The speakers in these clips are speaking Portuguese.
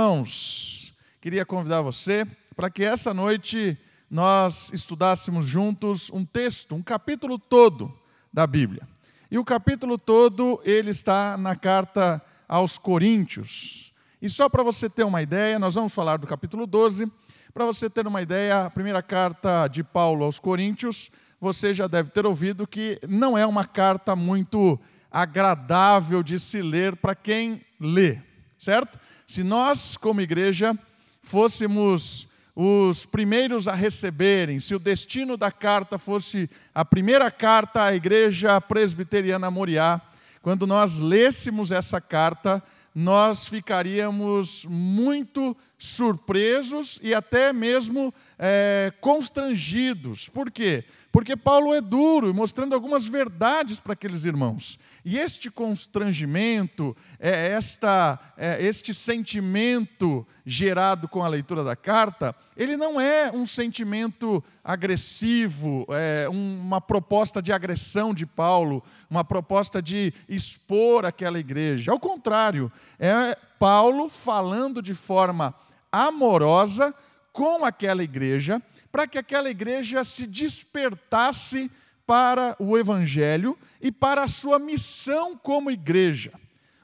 Irmãos, queria convidar você para que essa noite nós estudássemos juntos um texto, um capítulo todo da Bíblia. E o capítulo todo ele está na carta aos Coríntios. E só para você ter uma ideia, nós vamos falar do capítulo 12. Para você ter uma ideia, a primeira carta de Paulo aos Coríntios, você já deve ter ouvido que não é uma carta muito agradável de se ler para quem lê certo? Se nós, como igreja, fôssemos os primeiros a receberem, se o destino da carta fosse a primeira carta à igreja presbiteriana Moriá, quando nós lêssemos essa carta, nós ficaríamos muito surpresos e até mesmo é, constrangidos. Por quê? Porque Paulo é duro, mostrando algumas verdades para aqueles irmãos. E este constrangimento, é, esta, é, este sentimento gerado com a leitura da carta, ele não é um sentimento agressivo, é, uma proposta de agressão de Paulo, uma proposta de expor aquela igreja. Ao contrário, é Paulo falando de forma amorosa com aquela igreja, para que aquela igreja se despertasse para o Evangelho e para a sua missão como igreja.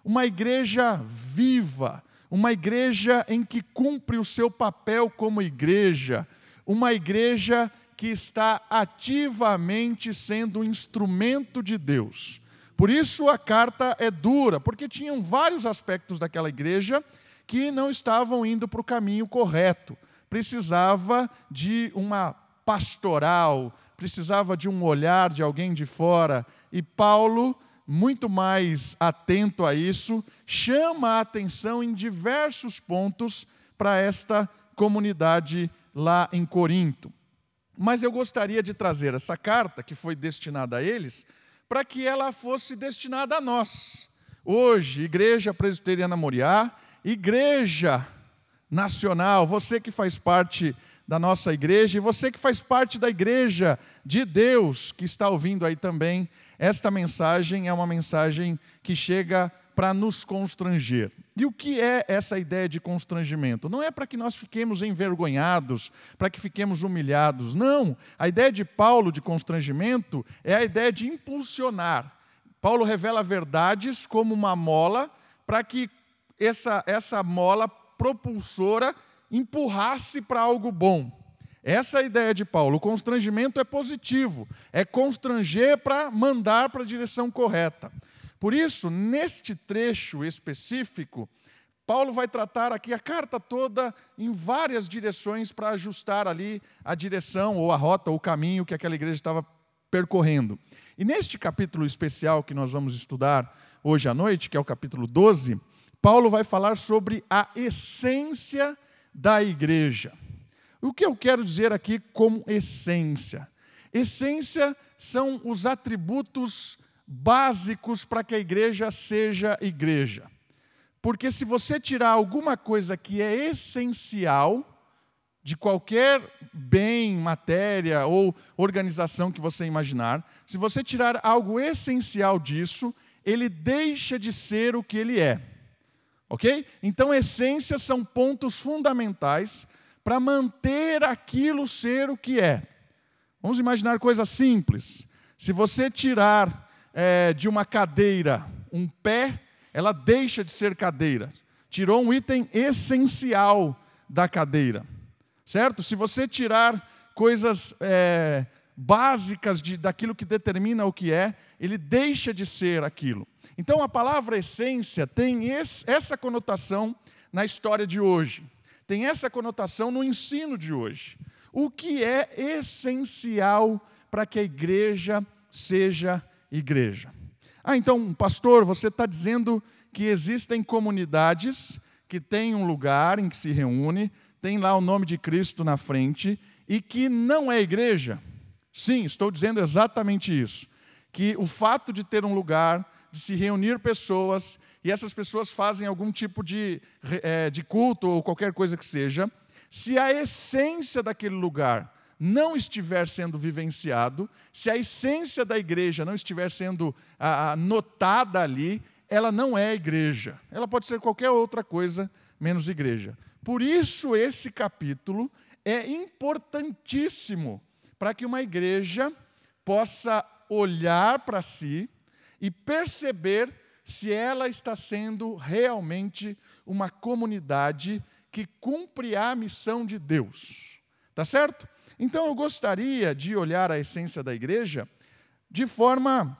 Uma igreja viva, uma igreja em que cumpre o seu papel como igreja, uma igreja que está ativamente sendo um instrumento de Deus. Por isso a carta é dura, porque tinham vários aspectos daquela igreja que não estavam indo para o caminho correto. Precisava de uma pastoral, precisava de um olhar de alguém de fora. E Paulo, muito mais atento a isso, chama a atenção em diversos pontos para esta comunidade lá em Corinto. Mas eu gostaria de trazer essa carta, que foi destinada a eles, para que ela fosse destinada a nós. Hoje, Igreja Presbiteriana Moriá, Igreja Nacional, você que faz parte da nossa igreja e você que faz parte da igreja de Deus que está ouvindo aí também, esta mensagem é uma mensagem que chega para nos constranger. E o que é essa ideia de constrangimento? Não é para que nós fiquemos envergonhados, para que fiquemos humilhados. Não. A ideia de Paulo de constrangimento é a ideia de impulsionar. Paulo revela verdades como uma mola para que essa, essa mola propulsora empurrasse para algo bom. Essa é a ideia de Paulo. O constrangimento é positivo, é constranger para mandar para a direção correta. Por isso, neste trecho específico, Paulo vai tratar aqui a carta toda em várias direções para ajustar ali a direção ou a rota ou o caminho que aquela igreja estava percorrendo. E neste capítulo especial que nós vamos estudar hoje à noite, que é o capítulo 12, Paulo vai falar sobre a essência da igreja. O que eu quero dizer aqui como essência? Essência são os atributos básicos para que a igreja seja igreja. Porque se você tirar alguma coisa que é essencial de qualquer bem, matéria ou organização que você imaginar, se você tirar algo essencial disso, ele deixa de ser o que ele é. Ok? Então, essências são pontos fundamentais para manter aquilo ser o que é. Vamos imaginar coisa simples. Se você tirar é, de uma cadeira um pé, ela deixa de ser cadeira. Tirou um item essencial da cadeira. Certo? Se você tirar coisas é, básicas de, daquilo que determina o que é, ele deixa de ser aquilo. Então a palavra essência tem esse, essa conotação na história de hoje, tem essa conotação no ensino de hoje. O que é essencial para que a igreja seja igreja? Ah, então, pastor, você está dizendo que existem comunidades que têm um lugar em que se reúne, tem lá o nome de Cristo na frente e que não é igreja? Sim, estou dizendo exatamente isso. Que o fato de ter um lugar, de se reunir pessoas, e essas pessoas fazem algum tipo de, é, de culto ou qualquer coisa que seja, se a essência daquele lugar não estiver sendo vivenciado, se a essência da igreja não estiver sendo a, a, notada ali, ela não é igreja. Ela pode ser qualquer outra coisa, menos igreja. Por isso, esse capítulo é importantíssimo para que uma igreja possa olhar para si e perceber se ela está sendo realmente uma comunidade que cumpre a missão de Deus. Tá certo? Então eu gostaria de olhar a essência da igreja de forma.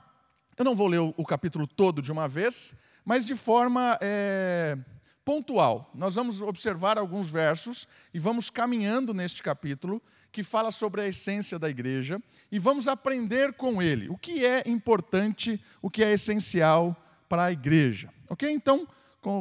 Eu não vou ler o, capítulo todo de uma vez, mas de forma é, pontual. Nós vamos observar alguns versos e vamos caminhando neste capítulo que fala sobre a essência da igreja e vamos aprender com ele o que é importante, o que é essencial para a igreja. Ok? Então,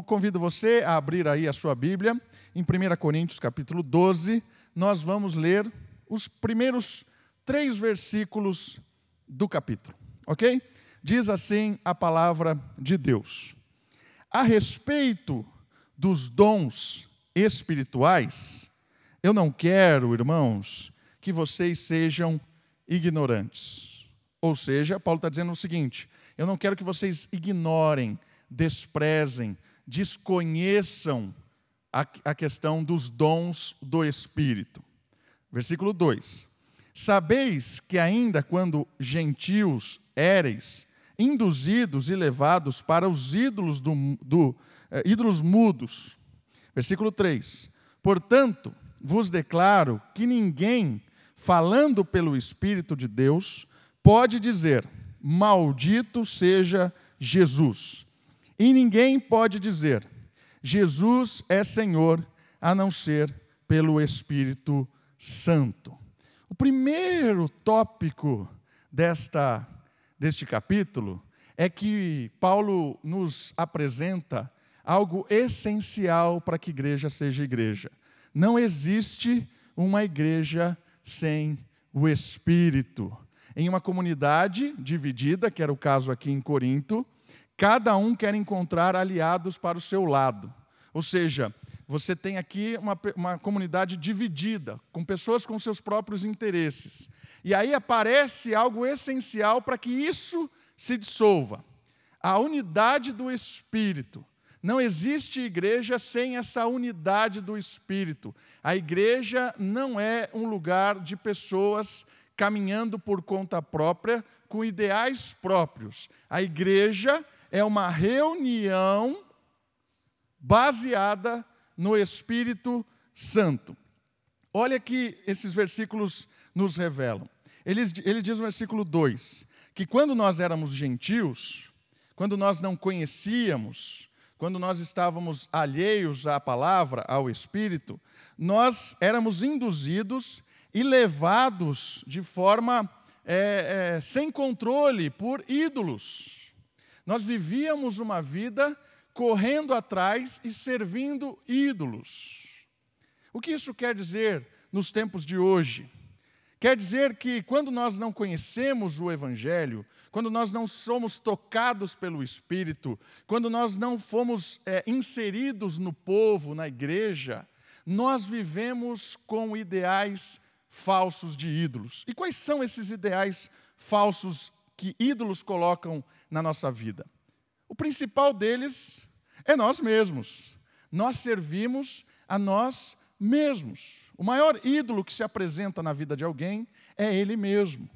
convido você a abrir aí a sua Bíblia em 1 Coríntios capítulo 12. Nós vamos ler os primeiros três versículos do capítulo. Ok? Diz assim a palavra de Deus. A respeito dos dons espirituais, eu não quero, irmãos, que vocês sejam ignorantes. Ou seja, Paulo está dizendo o seguinte: eu não quero que vocês ignorem, desprezem, desconheçam a, a questão dos dons do Espírito. Versículo 2: Sabeis que ainda quando gentios éreis, induzidos e levados para os ídolos, do, do eh, ídolos mudos. Versículo 3: Portanto, vos declaro que ninguém, falando pelo Espírito de Deus, pode dizer: Maldito seja Jesus. E ninguém pode dizer: Jesus é Senhor, a não ser pelo Espírito Santo. O primeiro tópico desta deste capítulo é que Paulo nos apresenta algo essencial para que igreja seja igreja. Não existe uma igreja sem o Espírito. Em uma comunidade dividida, que era o caso aqui em Corinto, cada um quer encontrar aliados para o seu lado. Ou seja, você tem aqui uma, uma comunidade dividida, com pessoas com seus próprios interesses. E aí aparece algo essencial para que isso se dissolva: a unidade do Espírito. Não existe igreja sem essa unidade do Espírito. A igreja não é um lugar de pessoas caminhando por conta própria, com ideais próprios. A igreja é uma reunião baseada no Espírito Santo. Olha que esses versículos nos revelam. Ele, ele diz no versículo 2 que quando nós éramos gentios, quando nós não conhecíamos, quando nós estávamos alheios à palavra, ao Espírito, nós éramos induzidos e levados de forma é, é, sem controle por ídolos. Nós vivíamos uma vida correndo atrás e servindo ídolos. O que isso quer dizer nos tempos de hoje? Quer dizer que quando nós não conhecemos o Evangelho, quando nós não somos tocados pelo Espírito, quando nós não fomos é, inseridos no povo, na igreja, nós vivemos com ideais falsos de ídolos. E quais são esses ideais falsos que ídolos colocam na nossa vida? O principal deles é nós mesmos. Nós servimos a nós mesmos. O maior ídolo que se apresenta na vida de alguém é ele mesmo.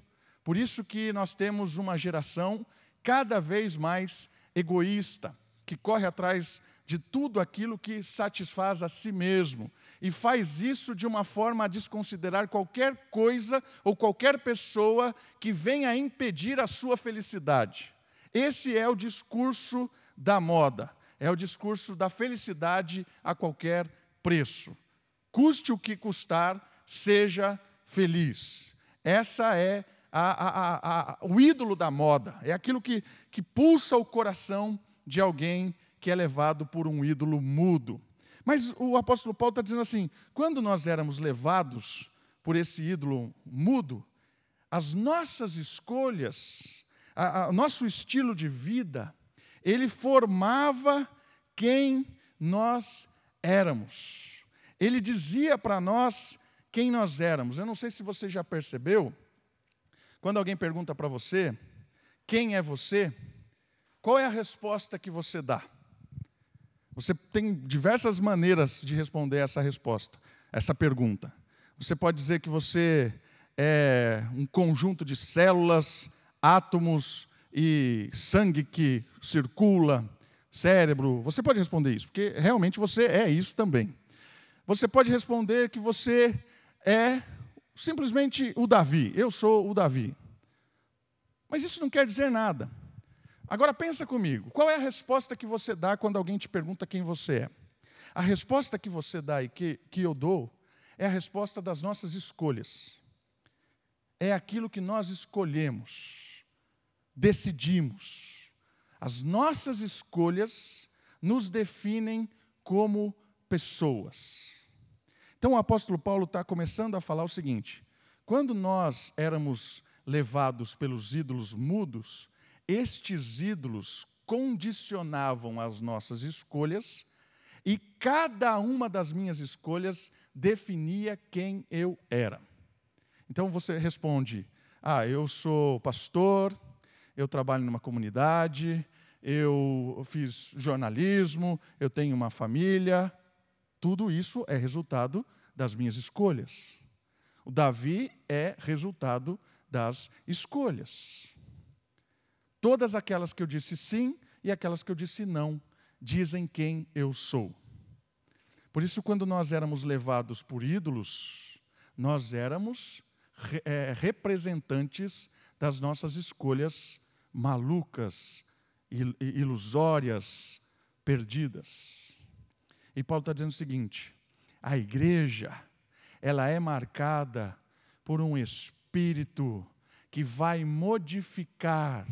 Por isso que nós temos uma geração cada vez mais egoísta, que corre atrás de tudo aquilo que satisfaz a si mesmo e faz isso de uma forma a desconsiderar qualquer coisa ou qualquer pessoa que venha impedir a sua felicidade. Esse é o discurso da moda é o discurso da felicidade a qualquer preço. Custe o que custar, seja feliz. Essa é a, a, a, o ídolo da moda, é aquilo que, que pulsa o coração de alguém que é levado por um ídolo mudo. Mas o apóstolo Paulo está dizendo assim: quando nós éramos levados por esse ídolo mudo, as nossas escolhas, o nosso estilo de vida, ele formava quem nós éramos. Ele dizia para nós quem nós éramos. Eu não sei se você já percebeu, quando alguém pergunta para você quem é você, qual é a resposta que você dá? Você tem diversas maneiras de responder essa resposta, essa pergunta. Você pode dizer que você é um conjunto de células, átomos e sangue que circula, cérebro. Você pode responder isso, porque realmente você é isso também. Você pode responder que você é simplesmente o Davi. Eu sou o Davi. Mas isso não quer dizer nada. Agora pensa comigo, qual é a resposta que você dá quando alguém te pergunta quem você é? A resposta que você dá e que, que eu dou é a resposta das nossas escolhas. É aquilo que nós escolhemos, decidimos. As nossas escolhas nos definem como pessoas. Então o apóstolo Paulo está começando a falar o seguinte: quando nós éramos levados pelos ídolos mudos, estes ídolos condicionavam as nossas escolhas e cada uma das minhas escolhas definia quem eu era. Então você responde: Ah, eu sou pastor, eu trabalho numa comunidade, eu fiz jornalismo, eu tenho uma família. Tudo isso é resultado das minhas escolhas. O Davi é resultado das escolhas. Todas aquelas que eu disse sim e aquelas que eu disse não dizem quem eu sou. Por isso, quando nós éramos levados por ídolos, nós éramos é, representantes das nossas escolhas malucas, ilusórias, perdidas. E Paulo está dizendo o seguinte: a igreja, ela é marcada por um espírito que vai modificar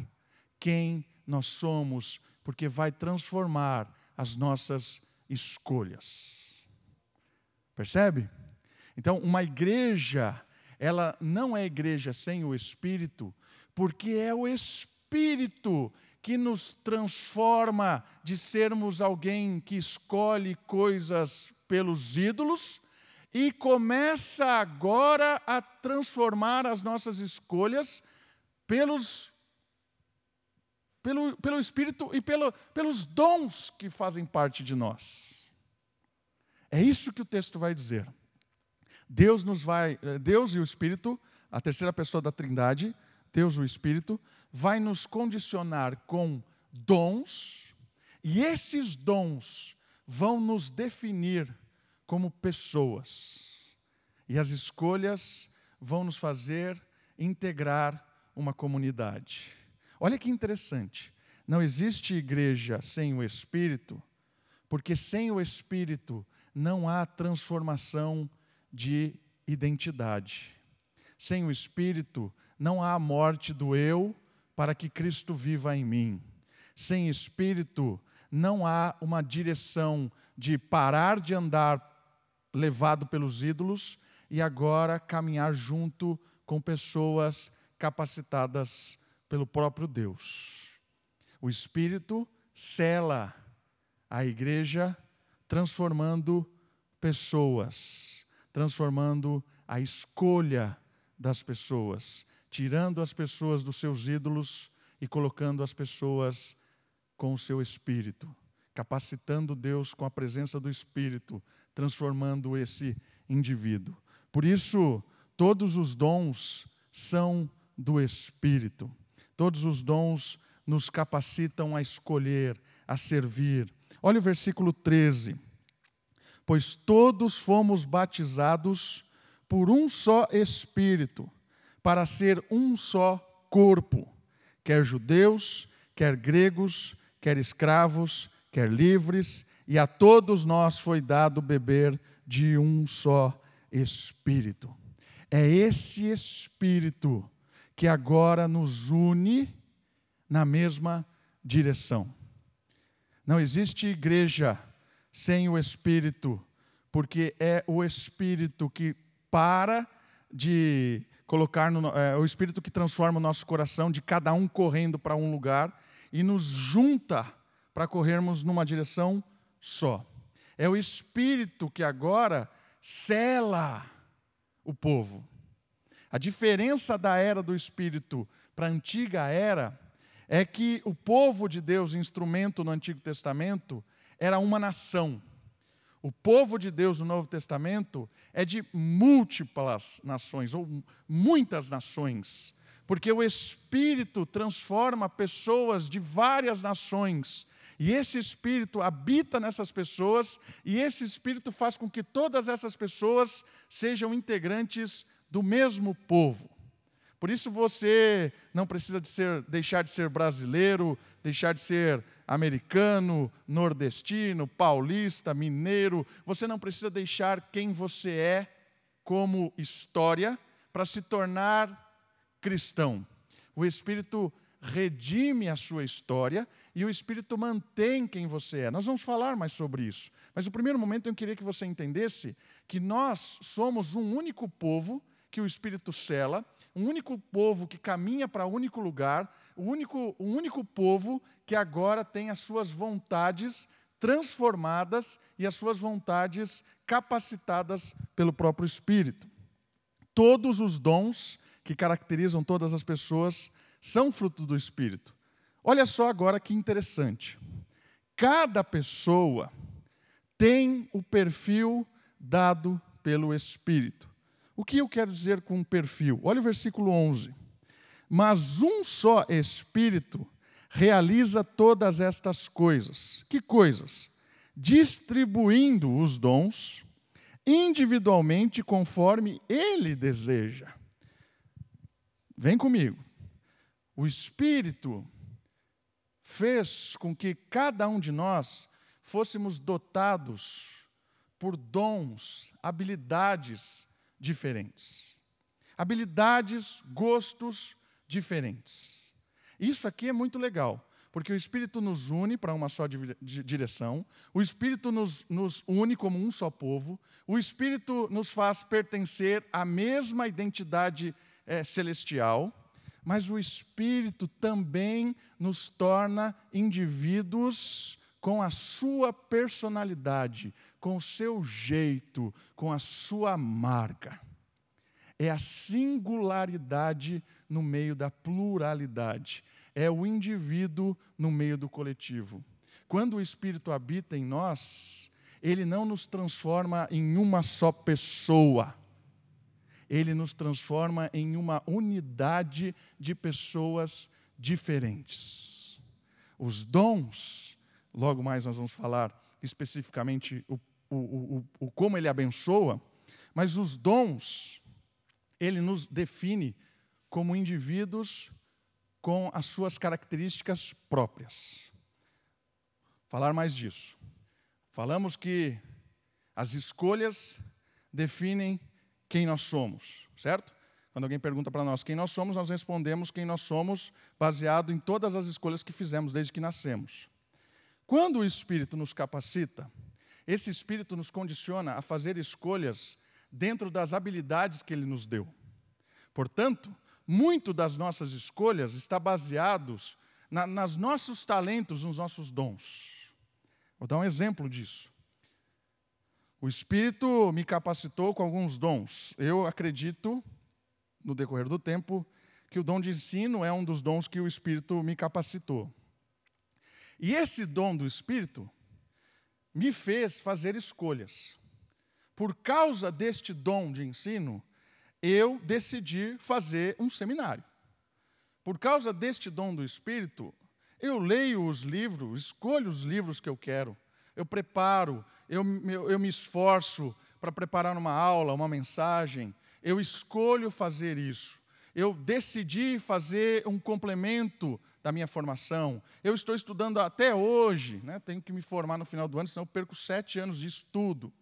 quem nós somos, porque vai transformar as nossas escolhas. Percebe? Então, uma igreja, ela não é igreja sem o Espírito, porque é o Espírito que nos transforma de sermos alguém que escolhe coisas pelos ídolos e começa agora a transformar as nossas escolhas pelos pelo, pelo Espírito e pelo, pelos dons que fazem parte de nós. É isso que o texto vai dizer. Deus nos vai, eh, Deus e o Espírito, a terceira pessoa da Trindade, Deus o Espírito, vai nos condicionar com dons, e esses dons vão nos definir como pessoas. E as escolhas vão nos fazer integrar uma comunidade. Olha que interessante. Não existe igreja sem o Espírito, porque sem o Espírito não há transformação de identidade. Sem o Espírito não há morte do eu para que Cristo viva em mim. Sem Espírito não há uma direção de parar de andar levado pelos ídolos e agora caminhar junto com pessoas capacitadas pelo próprio Deus. O Espírito cela a igreja, transformando pessoas, transformando a escolha das pessoas, tirando as pessoas dos seus ídolos e colocando as pessoas com o seu espírito, capacitando Deus com a presença do Espírito, transformando esse indivíduo. Por isso, todos os dons são do Espírito. Todos os dons nos capacitam a escolher, a servir. Olha o versículo 13. Pois todos fomos batizados por um só Espírito, para ser um só corpo, quer judeus, quer gregos, quer escravos, quer livres, e a todos nós foi dado beber de um só Espírito. É esse Espírito que agora nos une na mesma direção. Não existe igreja sem o Espírito, porque é o Espírito que para de colocar no, é, o Espírito que transforma o nosso coração, de cada um correndo para um lugar e nos junta para corrermos numa direção só. É o Espírito que agora cela o povo. A diferença da era do Espírito para a antiga era é que o povo de Deus, instrumento no Antigo Testamento, era uma nação. O povo de Deus no Novo Testamento é de múltiplas nações, ou muitas nações, porque o Espírito transforma pessoas de várias nações, e esse Espírito habita nessas pessoas, e esse Espírito faz com que todas essas pessoas sejam integrantes do mesmo povo. Por isso você não precisa de ser, deixar de ser brasileiro, deixar de ser americano, nordestino, paulista, mineiro. Você não precisa deixar quem você é como história para se tornar cristão. O Espírito redime a sua história e o Espírito mantém quem você é. Nós vamos falar mais sobre isso. Mas no primeiro momento eu queria que você entendesse que nós somos um único povo que o Espírito cela um único povo que caminha para um único lugar, o um único, um único povo que agora tem as suas vontades transformadas e as suas vontades capacitadas pelo próprio Espírito. Todos os dons que caracterizam todas as pessoas são fruto do Espírito. Olha só agora que interessante. Cada pessoa tem o perfil dado pelo Espírito. O que eu quero dizer com perfil? Olha o versículo 11. Mas um só Espírito realiza todas estas coisas. Que coisas? Distribuindo os dons individualmente conforme ele deseja. Vem comigo. O Espírito fez com que cada um de nós fôssemos dotados por dons, habilidades diferentes. Habilidades, gostos diferentes. Isso aqui é muito legal, porque o Espírito nos une para uma só direção, o Espírito nos, nos une como um só povo, o Espírito nos faz pertencer à mesma identidade é, celestial, mas o Espírito também nos torna indivíduos com a sua personalidade, com o seu jeito, com a sua marca. É a singularidade no meio da pluralidade. É o indivíduo no meio do coletivo. Quando o Espírito habita em nós, ele não nos transforma em uma só pessoa. Ele nos transforma em uma unidade de pessoas diferentes. Os dons Logo mais nós vamos falar especificamente o, o, o, o como ele abençoa, mas os dons, ele nos define como indivíduos com as suas características próprias. Falar mais disso. Falamos que as escolhas definem quem nós somos, certo? Quando alguém pergunta para nós quem nós somos, nós respondemos quem nós somos baseado em todas as escolhas que fizemos desde que nascemos. Quando o Espírito nos capacita, esse Espírito nos condiciona a fazer escolhas dentro das habilidades que ele nos deu. Portanto, muito das nossas escolhas está baseados na, nas nossos talentos, nos nossos dons. Vou dar um exemplo disso. O Espírito me capacitou com alguns dons. Eu acredito, no decorrer do tempo, que o dom de ensino é um dos dons que o Espírito me capacitou. E esse dom do Espírito me fez fazer escolhas. Por causa deste dom de ensino, eu decidi fazer um seminário. Por causa deste dom do Espírito, eu leio os livros, escolho os livros que eu quero, eu preparo, eu, eu, eu me esforço para preparar uma aula, uma mensagem, eu escolho fazer isso eu decidi fazer um complemento da minha formação. Eu estou estudando até hoje, né? tenho que me formar no final do ano, senão eu perco sete anos de estudo.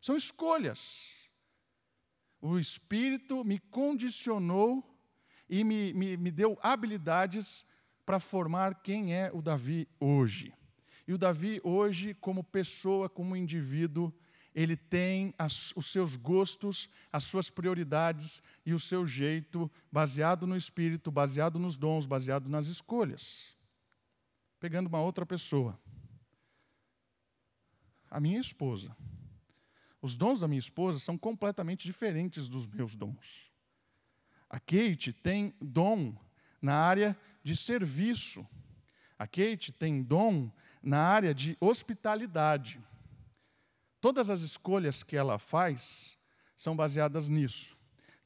São escolhas. O Espírito me condicionou e me, me, me deu habilidades para formar quem é o Davi hoje. E o Davi hoje, como pessoa, como indivíduo, ele tem as, os seus gostos, as suas prioridades e o seu jeito, baseado no espírito, baseado nos dons, baseado nas escolhas. Pegando uma outra pessoa, a minha esposa. Os dons da minha esposa são completamente diferentes dos meus dons. A Kate tem dom na área de serviço. A Kate tem dom na área de hospitalidade. Todas as escolhas que ela faz são baseadas nisso.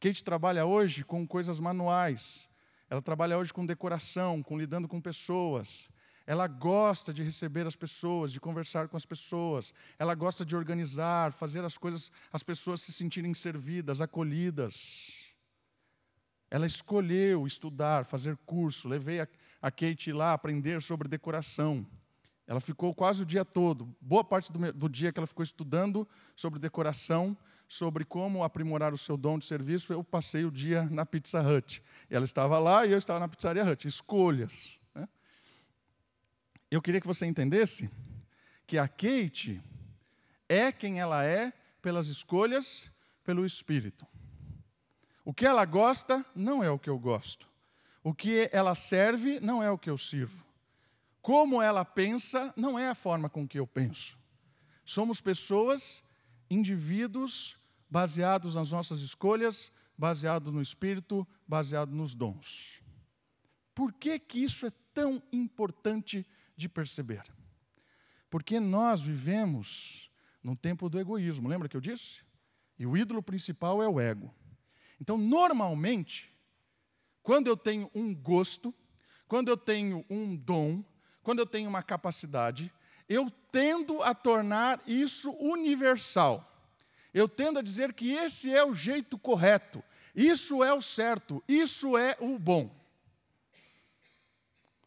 Kate trabalha hoje com coisas manuais. Ela trabalha hoje com decoração, com lidando com pessoas. Ela gosta de receber as pessoas, de conversar com as pessoas. Ela gosta de organizar, fazer as coisas, as pessoas se sentirem servidas, acolhidas. Ela escolheu estudar, fazer curso. Levei a, a Kate lá aprender sobre decoração. Ela ficou quase o dia todo, boa parte do, do, dia que ela ficou estudando sobre decoração, sobre como aprimorar o seu dom de serviço. Eu passei o dia na Pizza Hut. Ela estava lá e eu estava na Pizzaria Hut. Escolhas. Né? Eu queria que você entendesse que a Kate é quem ela é pelas escolhas, pelo Espírito. O que ela gosta não é o que eu gosto. O que ela serve não é o que eu sirvo. Como ela pensa não é a forma com que eu penso. Somos pessoas, indivíduos, baseados nas nossas escolhas, baseados no Espírito, baseados nos dons. Por que, que isso é tão importante de perceber? Porque nós vivemos no tempo do egoísmo, lembra que eu disse? E o ídolo principal é o ego. Então, normalmente, quando eu tenho um gosto, quando eu tenho um dom, quando eu tenho uma capacidade, eu tendo a tornar isso universal. Eu tendo a dizer que esse é o jeito correto, isso é o certo, isso é o bom.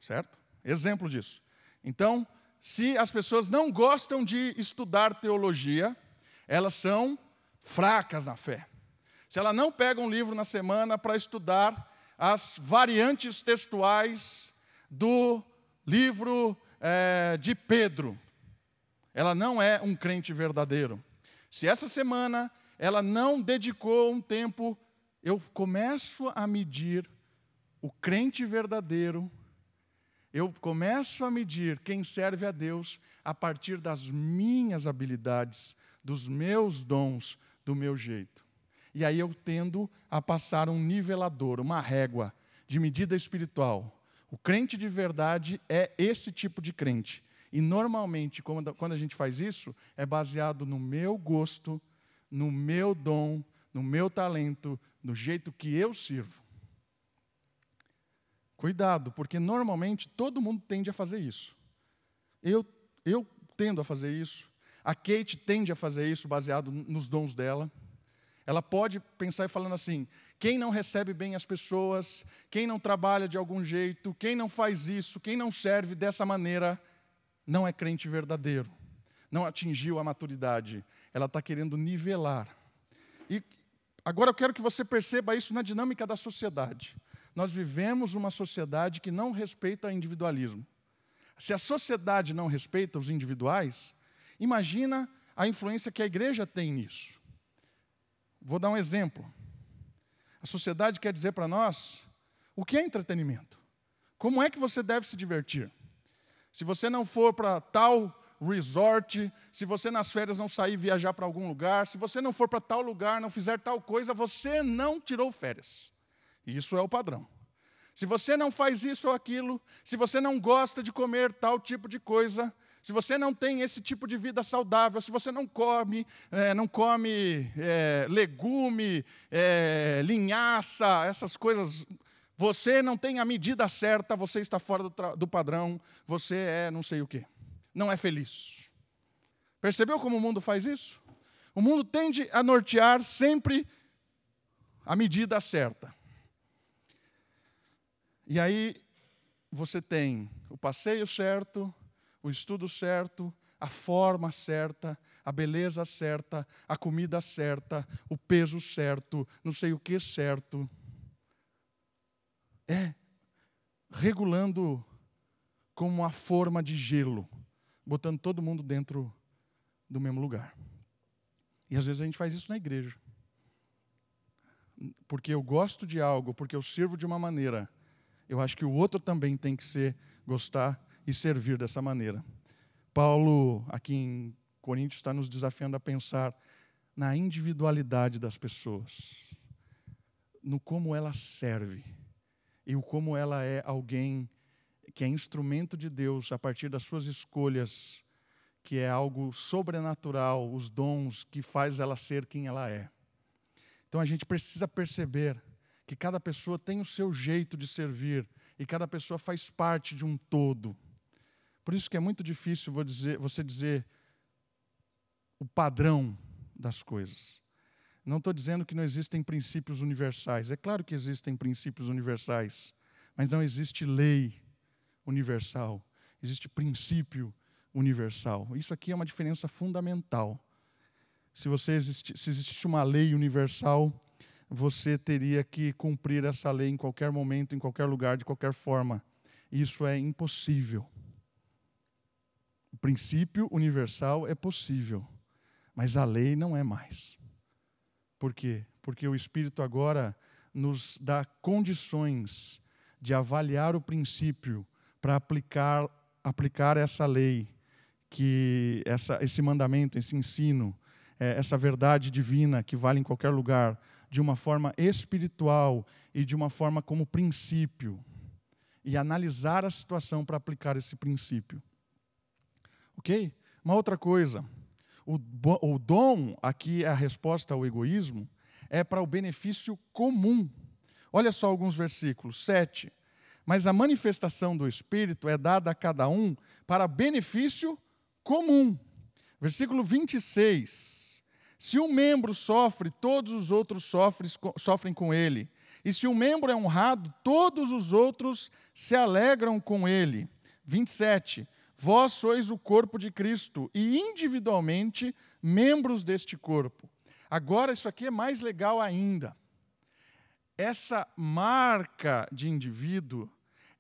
Certo? Exemplo disso. Então, se as pessoas não gostam de estudar teologia, elas são fracas na fé se ela não pega um livro na semana para estudar as variantes textuais do livro é, de Pedro, ela não é um crente verdadeiro. Se essa semana ela não dedicou um tempo, eu começo a medir o crente verdadeiro, eu começo a medir quem serve a Deus a partir das minhas habilidades, dos meus dons, do meu jeito. E aí eu tendo a passar um nivelador, uma régua de medida espiritual. O crente de verdade é esse tipo de crente. E normalmente, quando a gente faz isso, é baseado no meu gosto, no meu dom, no meu talento, no jeito que eu sirvo. Cuidado, porque normalmente todo mundo tende a fazer isso. Eu, eu tendo a fazer isso. A Kate tende a fazer isso baseado nos dons dela. Ela pode pensar e falando assim: quem não recebe bem as pessoas, quem não trabalha de algum jeito, quem não faz isso, quem não serve dessa maneira, não é crente verdadeiro, não atingiu a maturidade. Ela está querendo nivelar. E agora eu quero que você perceba isso na dinâmica da sociedade. Nós vivemos uma sociedade que não respeita o individualismo. Se a sociedade não respeita os individuais, imagina a influência que a igreja tem nisso. Vou dar um exemplo. A sociedade quer dizer para nós o que é entretenimento. Como é que você deve se divertir? Se você não for para tal resort, se você nas férias não sair viajar para algum lugar, se você não for para tal lugar, não fizer tal coisa, você não tirou férias. Isso é o padrão. Se você não faz isso ou aquilo, se você não gosta de comer tal tipo de coisa, se você não tem esse tipo de vida saudável, se você não come, é, não come é, legume, é, linhaça, essas coisas, você não tem a medida certa, você está fora do, do padrão, você é não sei o quê. Não é feliz. Percebeu como o mundo faz isso? O mundo tende a nortear sempre a medida certa. E aí você tem o passeio certo, o estudo certo, a forma certa, a beleza certa, a comida certa, o peso certo, não sei o que certo. É regulando como uma forma de gelo, botando todo mundo dentro do mesmo lugar. E às vezes a gente faz isso na igreja. Porque eu gosto de algo, porque eu sirvo de uma maneira, eu acho que o outro também tem que ser gostar e servir dessa maneira. Paulo, aqui em Coríntios, está nos desafiando a pensar na individualidade das pessoas, no como ela serve e o como ela é alguém que é instrumento de Deus a partir das suas escolhas, que é algo sobrenatural, os dons que faz ela ser quem ela é. Então a gente precisa perceber que cada pessoa tem o seu jeito de servir e cada pessoa faz parte de um todo. Por isso que é muito difícil dizer, você dizer o padrão das coisas. Não estou dizendo que não existem princípios universais. É claro que existem princípios universais, mas não existe lei universal. Existe princípio universal. Isso aqui é uma diferença fundamental. Se, você existi, se uma lei universal, você teria que cumprir essa lei em qualquer momento, em qualquer lugar, de qualquer forma. Isso é impossível. Princípio universal é possível, mas a lei não é mais. Por quê? Porque o Espírito agora nos dá condições de avaliar o princípio para aplicar, aplicar essa lei, que essa, esse mandamento, esse ensino, é, essa verdade divina que vale em qualquer lugar, de uma forma espiritual e de uma forma como princípio, e analisar a situação para aplicar esse princípio. Ok? Uma outra coisa, o, o dom, aqui é a resposta ao egoísmo, é para o benefício comum. Olha só alguns versículos. 7. Mas a manifestação do Espírito é dada a cada um para benefício comum. Versículo 26. Se um membro sofre, todos os outros sofrem, sofrem com ele. E se um membro é honrado, todos os outros se alegram com ele. 27. Vós sois o corpo de Cristo e individualmente membros deste corpo. Agora, isso aqui é mais legal ainda essa marca de indivíduo,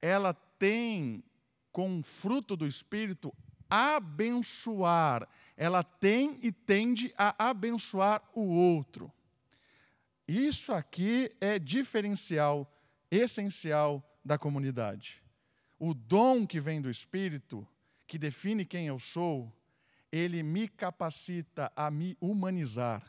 ela tem com fruto do Espírito abençoar. Ela tem e tende a abençoar o outro. Isso aqui é diferencial, essencial da comunidade. O dom que vem do Espírito, que define quem eu sou, ele me capacita a me humanizar.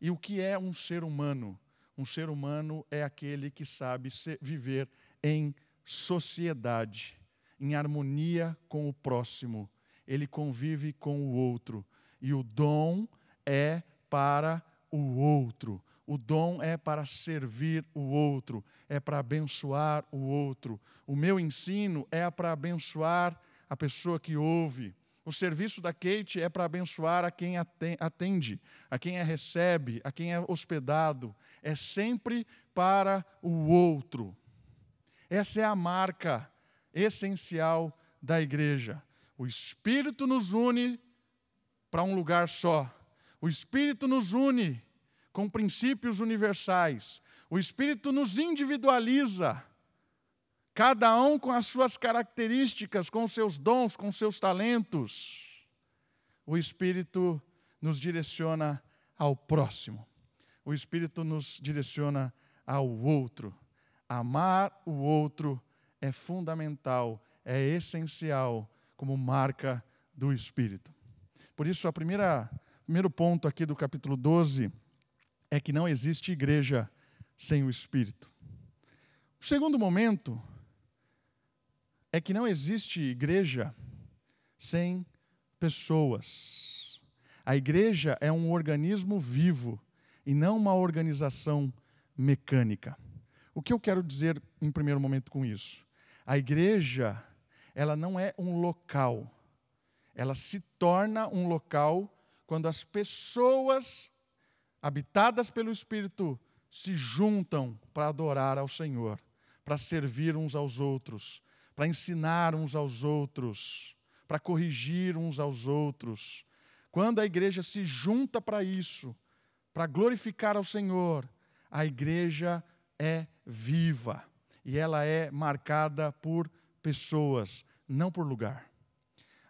E o que é um ser humano? Um ser humano é aquele que sabe viver em sociedade, em harmonia com o próximo. Ele convive com o outro. E o dom é para o outro. O dom é para servir o outro, é para abençoar o outro. O meu ensino é para abençoar a pessoa que ouve. O serviço da Kate é para abençoar a quem atende, a quem a recebe, a quem é hospedado. É sempre para o outro. Essa é a marca essencial da igreja. O Espírito nos une para um lugar só. O Espírito nos une com princípios universais. O Espírito nos individualiza cada um com as suas características, com seus dons, com seus talentos. O Espírito nos direciona ao próximo. O Espírito nos direciona ao outro. Amar o outro é fundamental, é essencial como marca do Espírito. Por isso, o primeiro ponto aqui do capítulo 12 é que não existe igreja sem o Espírito. O segundo momento é que não existe igreja sem pessoas. A igreja é um organismo vivo e não uma organização mecânica. O que eu quero dizer em primeiro momento com isso? A igreja, ela não é um local. Ela se torna um local quando as pessoas habitadas pelo Espírito se juntam para adorar ao Senhor, para servir uns aos outros, para ensinar uns aos outros, para corrigir uns aos outros. Quando a igreja se junta para isso, para glorificar ao Senhor, a igreja é viva e ela é marcada por pessoas, não por lugar.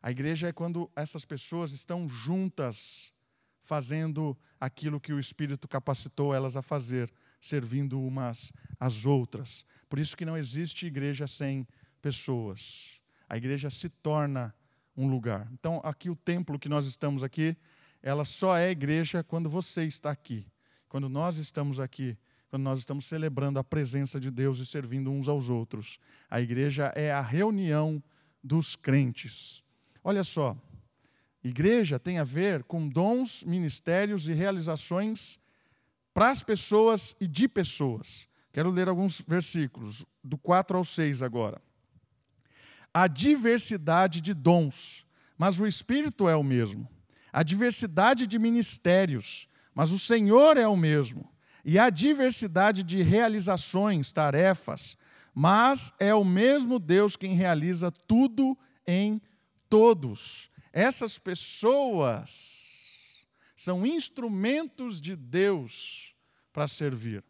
A igreja é quando essas pessoas estão juntas, fazendo aquilo que o Espírito capacitou elas a fazer, servindo umas às outras. Por isso que não existe igreja sem pessoas. A igreja se torna um lugar. Então, aqui o templo que nós estamos aqui, ela só é igreja quando você está aqui. Quando nós estamos aqui, quando nós estamos celebrando a presença de Deus e servindo uns aos outros. A igreja é a reunião dos crentes. Olha só, igreja tem a ver com dons, ministérios e realizações para as pessoas e de pessoas. Quero ler alguns versículos, do 4 ao 6 agora. A diversidade de dons, mas o Espírito é o mesmo. A diversidade de ministérios, mas o Senhor é o mesmo e há diversidade de realizações, tarefas, mas é o mesmo Deus quem realiza tudo em todos. Essas pessoas são instrumentos de Deus para servir.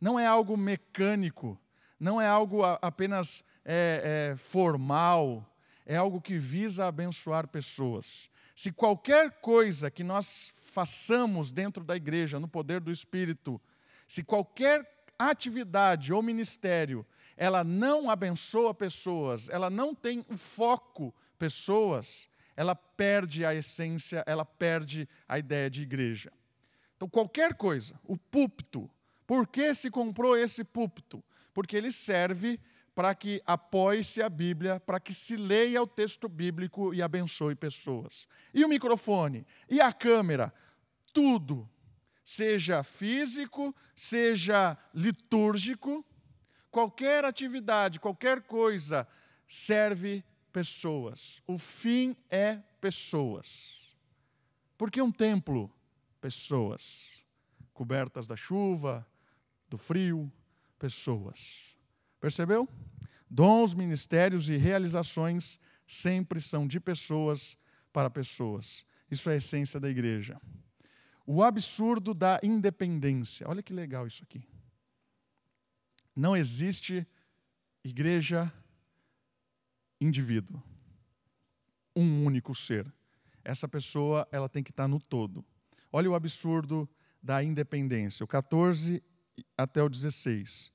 Não é algo mecânico, não é algo apenas é, é, formal, é algo que visa abençoar pessoas. Se qualquer coisa que nós façamos dentro da igreja, no poder do Espírito, se qualquer atividade ou ministério ela não abençoa pessoas, ela não tem o foco pessoas, ela perde a essência, ela perde a ideia de igreja. Então, qualquer coisa, o púlpito, por que se comprou esse púlpito? Porque ele serve para que apoie-se a Bíblia, para que se leia o texto bíblico e abençoe pessoas. E o microfone, e a câmera, tudo seja físico, seja litúrgico, qualquer atividade, qualquer coisa serve pessoas. O fim é pessoas. Porque um templo, pessoas. Cobertas da chuva, do frio, pessoas. Percebeu? Dons, ministérios e realizações sempre são de pessoas para pessoas. Isso é a essência da igreja. O absurdo da independência. Olha que legal isso aqui. Não existe igreja indivíduo. Um único ser. Essa pessoa, ela tem que estar no todo. Olha o absurdo da independência. O 14 até o 16.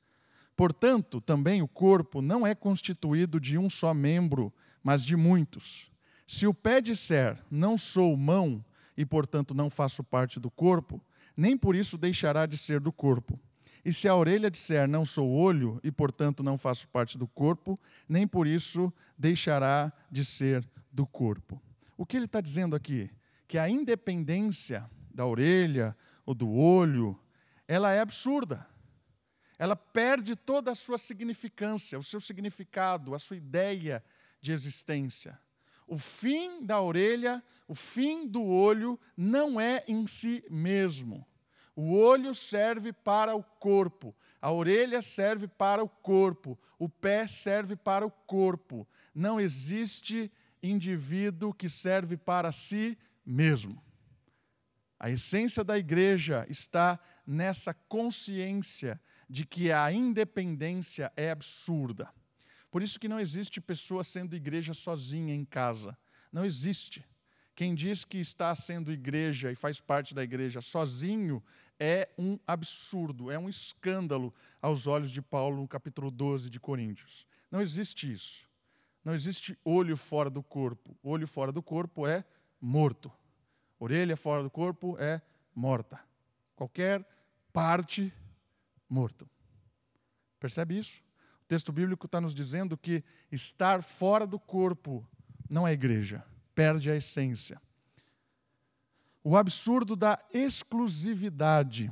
Portanto, também o corpo não é constituído de um só membro, mas de muitos. Se o pé disser, não sou mão, e, portanto, não faço parte do corpo, nem por isso deixará de ser do corpo. E se a orelha disser, não sou olho, e, portanto, não faço parte do corpo, nem por isso deixará de ser do corpo. O que ele está dizendo aqui? Que a independência da orelha ou do olho, ela é absurda. Ela perde toda a sua significância, o seu significado, a sua ideia de existência. O fim da orelha, o fim do olho, não é em si mesmo. O olho serve para o corpo, a orelha serve para o corpo, o pé serve para o corpo. Não existe indivíduo que serve para si mesmo. A essência da igreja está nessa consciência de que a independência é absurda. Por isso que não existe pessoa sendo igreja sozinha em casa. Não existe. Quem diz que está sendo igreja e faz parte da igreja sozinho é um absurdo, é um escândalo aos olhos de Paulo no capítulo 12 de Coríntios. Não existe isso. Não existe olho fora do corpo. Olho fora do corpo é morto. Orelha fora do corpo é morta. Qualquer parte morto. Percebe isso? O texto bíblico está nos dizendo que estar fora do corpo não é igreja, perde a essência. O absurdo da exclusividade.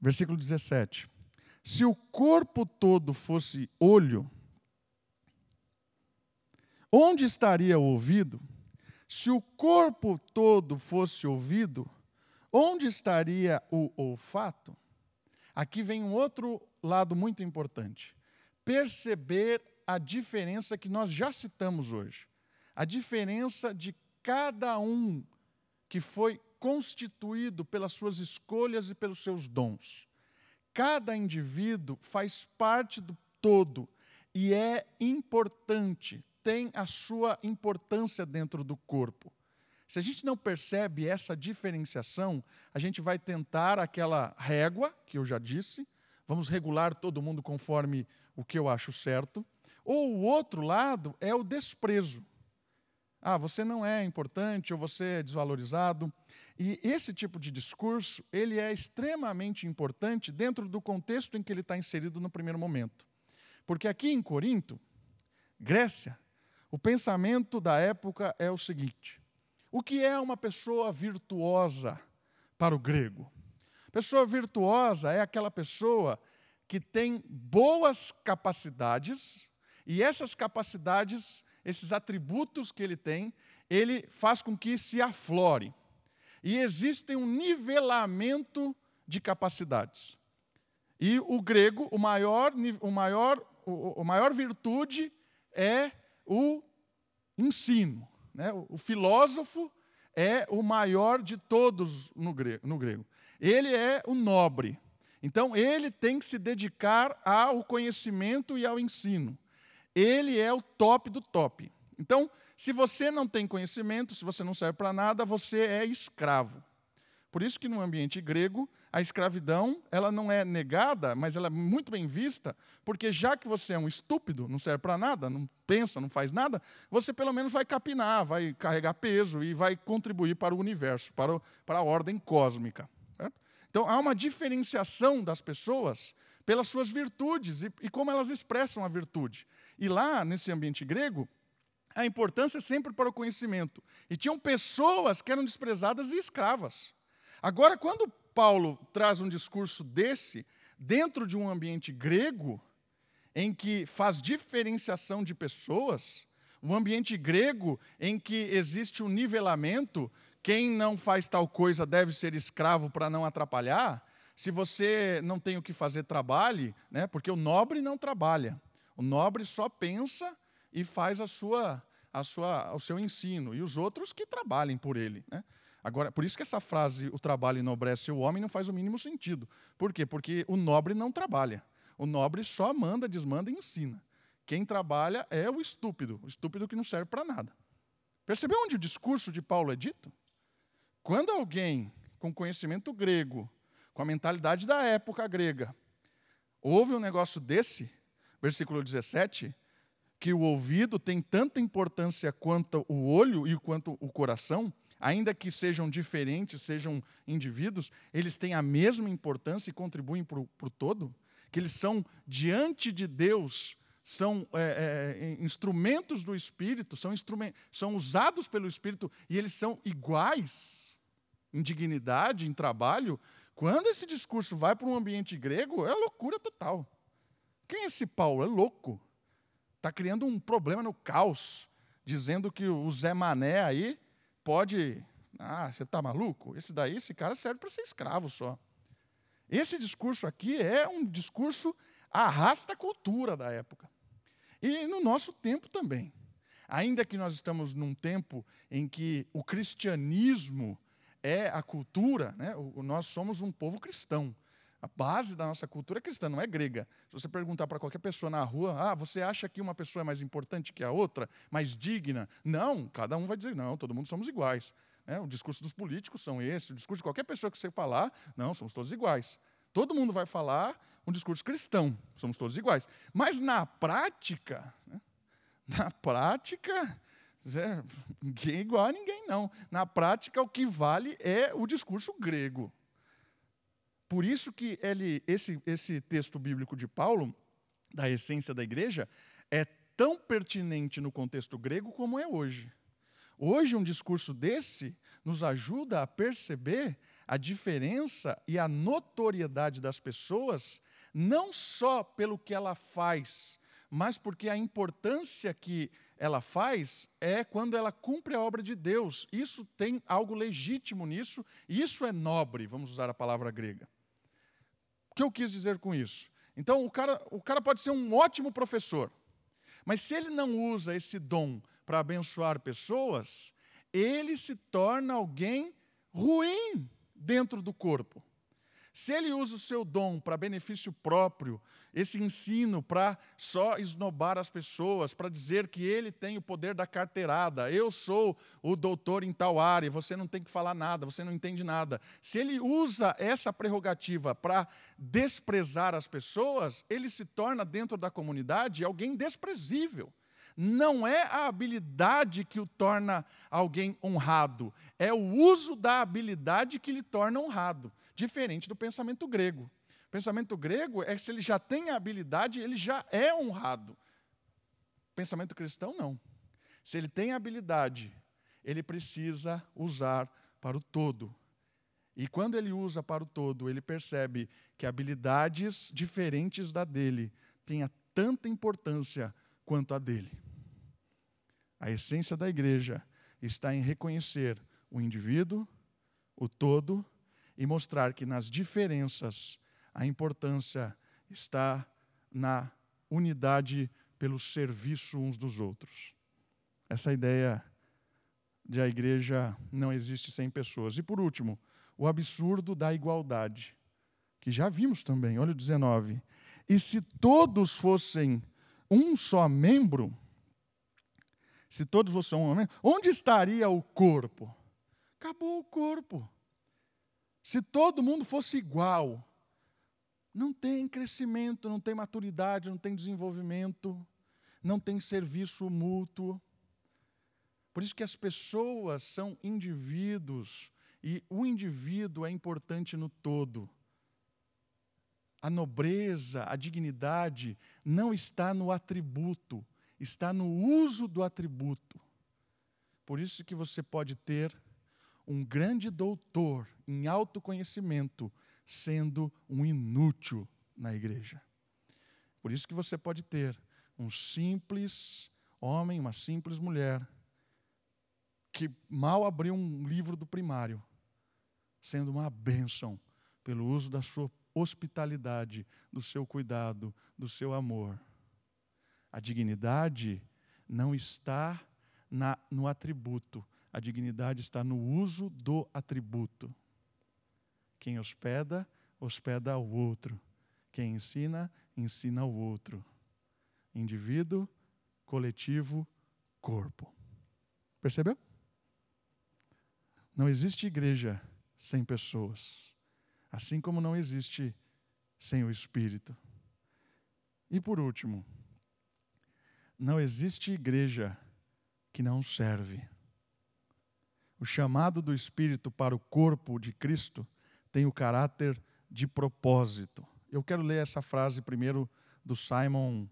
Versículo 17. Se o corpo todo fosse olho, onde estaria o ouvido? Se o corpo todo fosse ouvido, onde estaria o olfato? Aqui vem um outro lado muito importante. Perceber a diferença que nós já citamos hoje. A diferença de cada um que foi constituído pelas suas escolhas e pelos seus dons. Cada indivíduo faz parte do todo e é importante, tem a sua importância dentro do corpo. Se a gente não percebe essa diferenciação, a gente vai tentar aquela régua, que eu já disse, vamos regular todo mundo conforme o que eu acho certo, ou o outro lado é o desprezo. Ah, você não é importante ou você é desvalorizado. E esse tipo de discurso, ele é extremamente importante dentro do contexto em que ele está inserido no primeiro momento. Porque aqui em Corinto, Grécia, o pensamento da época é o seguinte: o que é uma pessoa virtuosa para o grego? Pessoa virtuosa é aquela pessoa que tem boas capacidades, e essas capacidades, esses atributos que ele tem, ele faz com que se aflore. E existe um nivelamento de capacidades. E o grego, o maior, o maior, o, maior virtude é o ensino. Né? O, filósofo é o maior de todos no grego, no grego. Ele é o nobre. Então, ele tem que se dedicar ao conhecimento e ao ensino. Ele é o top do top. Então, se você não tem conhecimento, se você não serve para nada, você é escravo. Por isso que no ambiente grego, a escravidão, ela não é negada, mas ela é muito bem vista, porque já que você é um estúpido, não serve para nada, não pensa, não faz nada, você pelo menos vai capinar, vai carregar peso e vai contribuir para o universo, para, o, para a ordem cósmica. Certo? Então há uma diferenciação das pessoas pelas suas virtudes e, e como elas expressam a virtude. E lá, nesse ambiente grego, a importância é sempre para o conhecimento. E tinham pessoas que eram desprezadas e escravas. Agora, quando Paulo traz um discurso desse, dentro de um ambiente grego, em que faz diferenciação de pessoas, um ambiente grego em que existe um nivelamento, quem não faz tal coisa deve ser escravo para não atrapalhar. Se você não tem o que fazer, trabalhe, né? porque o nobre não trabalha. O nobre só pensa e faz a sua, a sua, o seu ensino, e os outros que trabalhem por ele. Né? Agora, por isso que essa frase, o trabalho enobrece o homem, não faz o mínimo sentido. Por quê? Porque o nobre não trabalha. O nobre só manda, desmanda e ensina. Quem trabalha é o estúpido, o estúpido que não serve para nada. Percebeu onde o discurso de Paulo é dito? Quando alguém com conhecimento grego, com a mentalidade da época grega, ouve um negócio desse, versículo 17, que o ouvido tem tanta importância quanto o olho e quanto o coração, ainda que sejam diferentes, sejam indivíduos, eles têm a mesma importância e contribuem para o todo? Que eles são, diante de Deus, são é, é, instrumentos do Espírito, são, são usados pelo Espírito e eles são iguais em dignidade, em trabalho. Quando esse discurso vai para um ambiente grego, é loucura total. Quem é esse Paulo? É louco. Está criando um problema no caos, dizendo que o Zé Mané aí pode. Ah, você está maluco? Esse daí, esse cara serve para ser escravo só. Esse discurso aqui é um discurso arrasta a cultura da época. E no nosso tempo também. Ainda que nós estamos num tempo em que o cristianismo é a cultura, né? nós somos um povo cristão. A base da nossa cultura cristã, não é grega. Se você perguntar para qualquer pessoa na rua, ah, você acha que uma pessoa é mais importante que a outra, mais digna? Não, cada um vai dizer, não, todo mundo somos iguais. É, o discurso dos políticos são esse, o discurso de qualquer pessoa que você falar, não, somos todos iguais. Todo mundo vai falar um discurso cristão, somos todos iguais. Mas na prática, né, na prática, ninguém é igual a ninguém, não. Na prática, o que vale é o discurso grego. Por isso que ele, esse, esse texto bíblico de Paulo, da essência da igreja, é tão pertinente no contexto grego como é hoje. Hoje, um discurso desse nos ajuda a perceber a diferença e a notoriedade das pessoas, não só pelo que ela faz, mas porque a importância que ela faz é quando ela cumpre a obra de Deus. Isso tem algo legítimo nisso, isso é nobre, vamos usar a palavra grega. O que eu quis dizer com isso? Então, o cara, o cara pode ser um ótimo professor, mas se ele não usa esse dom para abençoar pessoas, ele se torna alguém ruim dentro do corpo. Se ele usa o seu dom para benefício próprio, esse ensino para só esnobar as pessoas, para dizer que ele tem o poder da carteirada, eu sou o doutor em tal área, você não tem que falar nada, você não entende nada. Se ele usa essa prerrogativa para desprezar as pessoas, ele se torna, dentro da comunidade, alguém desprezível. Não é a habilidade que o torna alguém honrado, é o uso da habilidade que lhe torna honrado, diferente do pensamento grego. O pensamento grego é que se ele já tem a habilidade, ele já é honrado. O pensamento cristão, não. Se ele tem a habilidade, ele precisa usar para o todo. E quando ele usa para o todo, ele percebe que habilidades diferentes da dele têm tanta importância quanto a dele. A essência da igreja está em reconhecer o indivíduo, o todo, e mostrar que nas diferenças a importância está na unidade pelo serviço uns dos outros. Essa ideia de a igreja não existe sem pessoas. E por último, o absurdo da igualdade, que já vimos também, olha o 19. E se todos fossem um só membro, se todos fossem membro, onde estaria o corpo? Acabou o corpo. Se todo mundo fosse igual, não tem crescimento, não tem maturidade, não tem desenvolvimento, não tem serviço mútuo. Por isso que as pessoas são indivíduos e o indivíduo é importante no todo. A nobreza, a dignidade não está no atributo, está no uso do atributo. Por isso que você pode ter um grande doutor em autoconhecimento sendo um inútil na igreja. Por isso que você pode ter um simples homem, uma simples mulher que mal abriu um livro do primário, sendo uma bênção pelo uso da sua hospitalidade, do seu cuidado, do seu amor. A dignidade não está na, no atributo, a dignidade está no uso do atributo. Quem hospeda, hospeda ao outro. Quem ensina, ensina ao outro. Indivíduo, coletivo, corpo. Percebeu? Não existe igreja sem pessoas, assim como não existe sem o Espírito. E por último, não existe igreja que não serve. O chamado do Espírito para o corpo de Cristo tem o caráter de propósito. Eu quero ler essa frase primeiro do Simon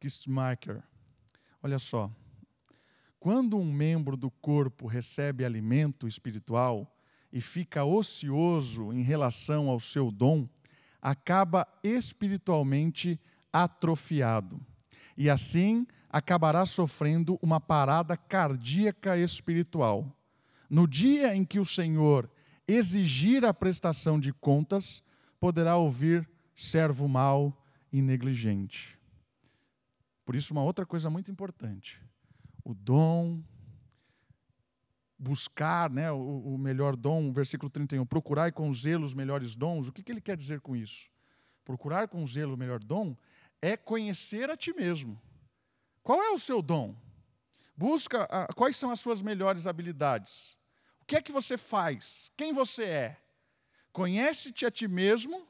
Kistmaker. Olha só. Quando um membro do corpo recebe alimento espiritual, e fica ocioso em relação ao seu dom, acaba espiritualmente atrofiado. E assim acabará sofrendo uma parada cardíaca espiritual. No dia em que o Senhor exigir a prestação de contas, poderá ouvir servo mau e negligente. Por isso, uma outra coisa muito importante: o dom buscar né, o, o, melhor dom, versículo 31, procurar com zelo os melhores dons, o que, que ele quer dizer com isso? Procurar com zelo o melhor dom é conhecer a ti mesmo. Qual é o seu dom? Busca a, quais são as suas melhores habilidades. O que é que você faz? Quem você é? Conhece-te a ti mesmo,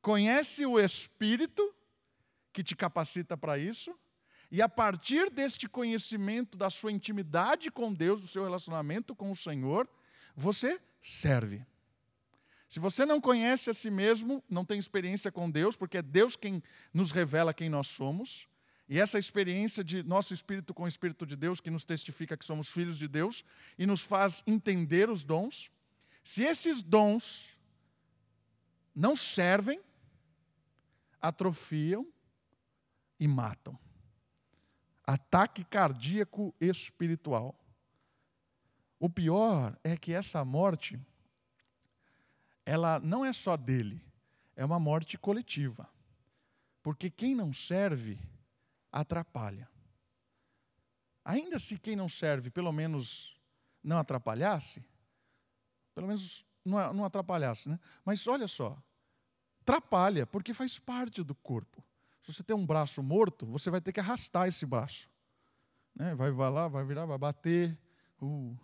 conhece o Espírito que te capacita para isso, e a partir deste conhecimento da sua intimidade com Deus, do seu relacionamento com o Senhor, você serve. Se você não conhece a si mesmo, não tem experiência com Deus, porque é Deus quem nos revela quem nós somos, e essa experiência de nosso espírito com o Espírito de Deus, que nos testifica que somos filhos de Deus e nos faz entender os dons, se esses dons não servem, atrofiam e matam ataque cardíaco espiritual. O pior é que essa morte, ela não é só dele, é uma morte coletiva. Porque quem não serve, atrapalha. Ainda se quem não serve, pelo menos, não atrapalhasse, pelo menos não, atrapalhasse, né? Mas olha só, atrapalha, porque faz parte do corpo. Se você tem um braço morto, você vai ter que arrastar esse braço. Né? Vai, vai lá, vai virar, vai bater. Uh,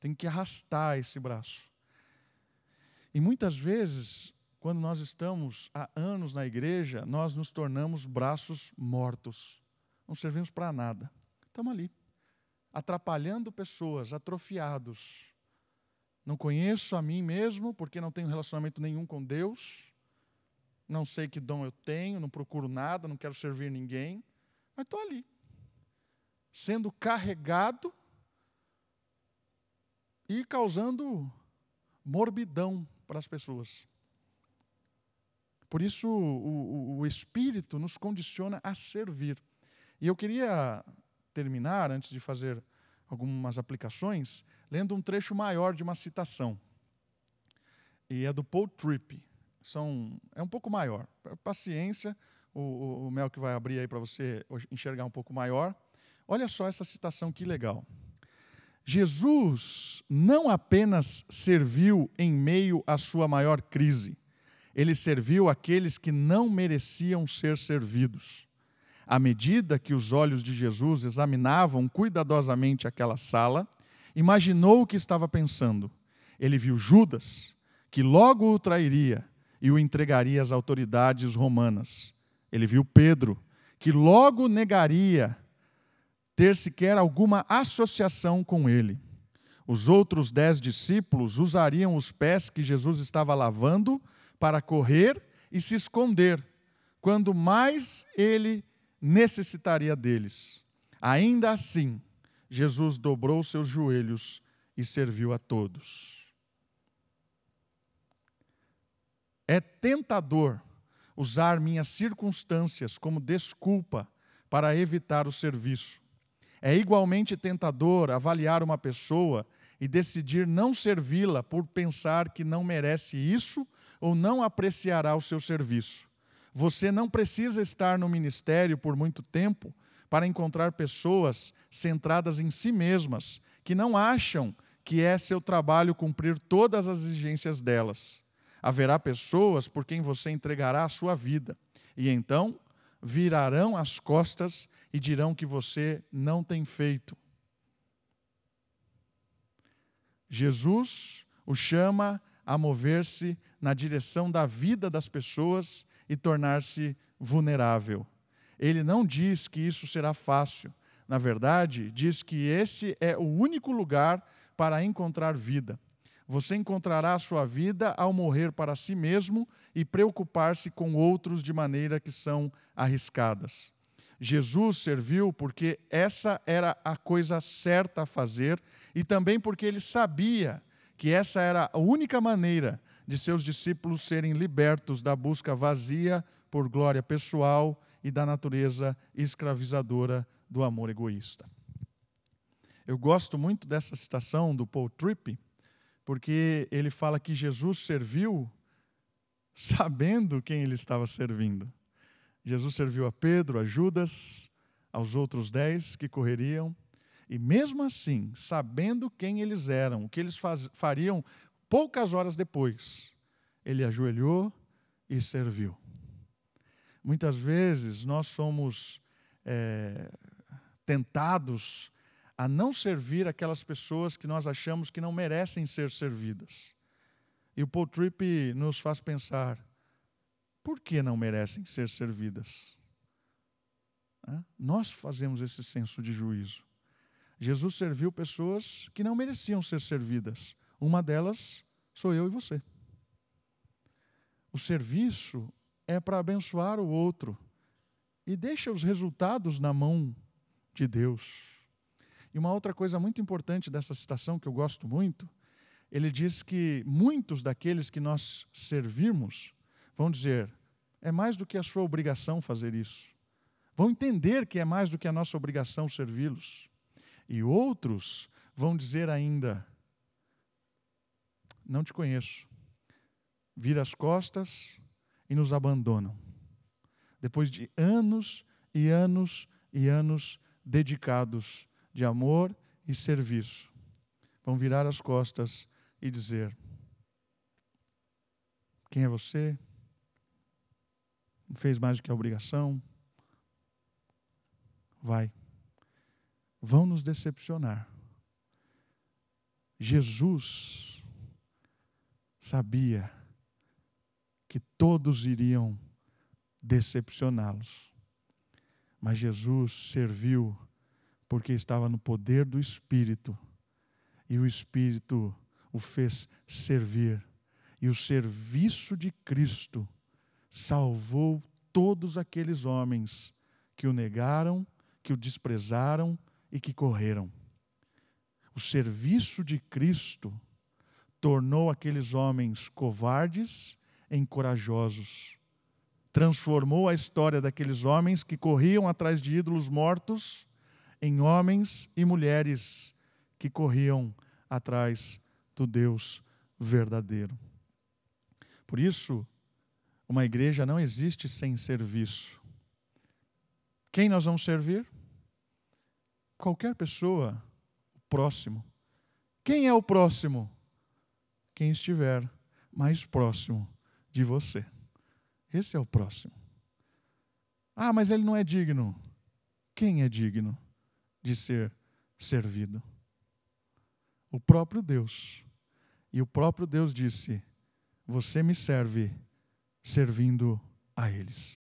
tem que arrastar esse braço. E muitas vezes, quando nós estamos há anos na igreja, nós nos tornamos braços mortos, não servimos para nada. Estamos ali, atrapalhando pessoas, atrofiados. Não conheço a mim mesmo, porque não tenho relacionamento nenhum com Deus. Não sei que dom eu tenho, não procuro nada, não quero servir ninguém. Mas estou ali, sendo carregado e causando morbidão para as pessoas. Por isso, o, o, o, Espírito nos condiciona a servir. E eu queria terminar, antes de fazer algumas aplicações, lendo um trecho maior de uma citação. E é do Paul Tripp. São, é um pouco maior. Paciência, o, o, Mel que vai abrir aí para você enxergar um pouco maior. Olha só essa citação que legal. Jesus não apenas serviu em meio à sua maior crise, ele serviu aqueles que não mereciam ser servidos. À medida que os olhos de Jesus examinavam cuidadosamente aquela sala, imaginou o que estava pensando. Ele viu Judas, que logo o trairia e o entregaria às autoridades romanas. Ele viu Pedro, que logo negaria ter sequer alguma associação com ele. Os outros dez discípulos usariam os pés que Jesus estava lavando para correr e se esconder, quando mais ele necessitaria deles. Ainda assim, Jesus dobrou seus joelhos e serviu a todos. É tentador usar minhas circunstâncias como desculpa para evitar o serviço. É igualmente tentador avaliar uma pessoa e decidir não servi-la por pensar que não merece isso ou não apreciará o seu serviço. Você não precisa estar no ministério por muito tempo para encontrar pessoas centradas em si mesmas, que não acham que é seu trabalho cumprir todas as exigências delas. Haverá pessoas por quem você entregará a sua vida, e então virarão as costas e dirão que você não tem feito. Jesus o chama a mover-se na direção da vida das pessoas e tornar-se vulnerável. Ele não diz que isso será fácil. Na verdade, diz que esse é o único lugar para encontrar vida. Você encontrará a sua vida ao morrer para si mesmo e preocupar-se com outros de maneira que são arriscadas. Jesus serviu porque essa era a coisa certa a fazer e também porque ele sabia que essa era a única maneira de seus discípulos serem libertos da busca vazia por glória pessoal e da natureza escravizadora do amor egoísta. Eu gosto muito dessa citação do Paul Tripp, porque ele fala que Jesus serviu sabendo quem ele estava servindo. Jesus serviu a Pedro, a Judas, aos outros dez que correriam, e mesmo assim, sabendo quem eles eram, o que eles faz, fariam poucas horas depois, ele ajoelhou e serviu. Muitas vezes nós somos é, tentados a não servir aquelas pessoas que nós achamos que não merecem ser servidas. E o Paul Tripp nos faz pensar: por que não merecem ser servidas? Nós fazemos esse senso de juízo. Jesus serviu pessoas que não mereciam ser servidas. Uma delas sou eu e você. O serviço é para abençoar o outro e deixa os resultados na mão de Deus. E uma outra coisa muito importante dessa citação que eu gosto muito, ele diz que muitos daqueles que nós servimos vão dizer: é mais do que a sua obrigação fazer isso. Vão entender que é mais do que a nossa obrigação servi-los. E outros vão dizer ainda: Não te conheço. Vira as costas e nos abandonam. Depois de anos e anos e anos dedicados de amor e serviço, vão virar as costas e dizer: Quem é você? Fez mais do que a obrigação? Vai. Vão nos decepcionar. Jesus sabia que todos iriam decepcioná-los. Mas Jesus serviu porque estava no poder do Espírito. E o Espírito o fez servir. E o serviço de Cristo salvou todos aqueles homens que o negaram, que o desprezaram e que correram. O serviço de Cristo tornou aqueles homens covardes em corajosos. Transformou a história daqueles homens que corriam atrás de ídolos mortos em homens e mulheres que corriam atrás do Deus verdadeiro. Por isso, uma igreja não existe sem serviço. Quem nós vamos servir? Qualquer pessoa, o próximo. Quem é o próximo? Quem estiver mais próximo de você. Esse é o próximo. Ah, mas ele não é digno. Quem é digno de ser servido? O próprio Deus. E o próprio Deus disse: Você me serve servindo a eles.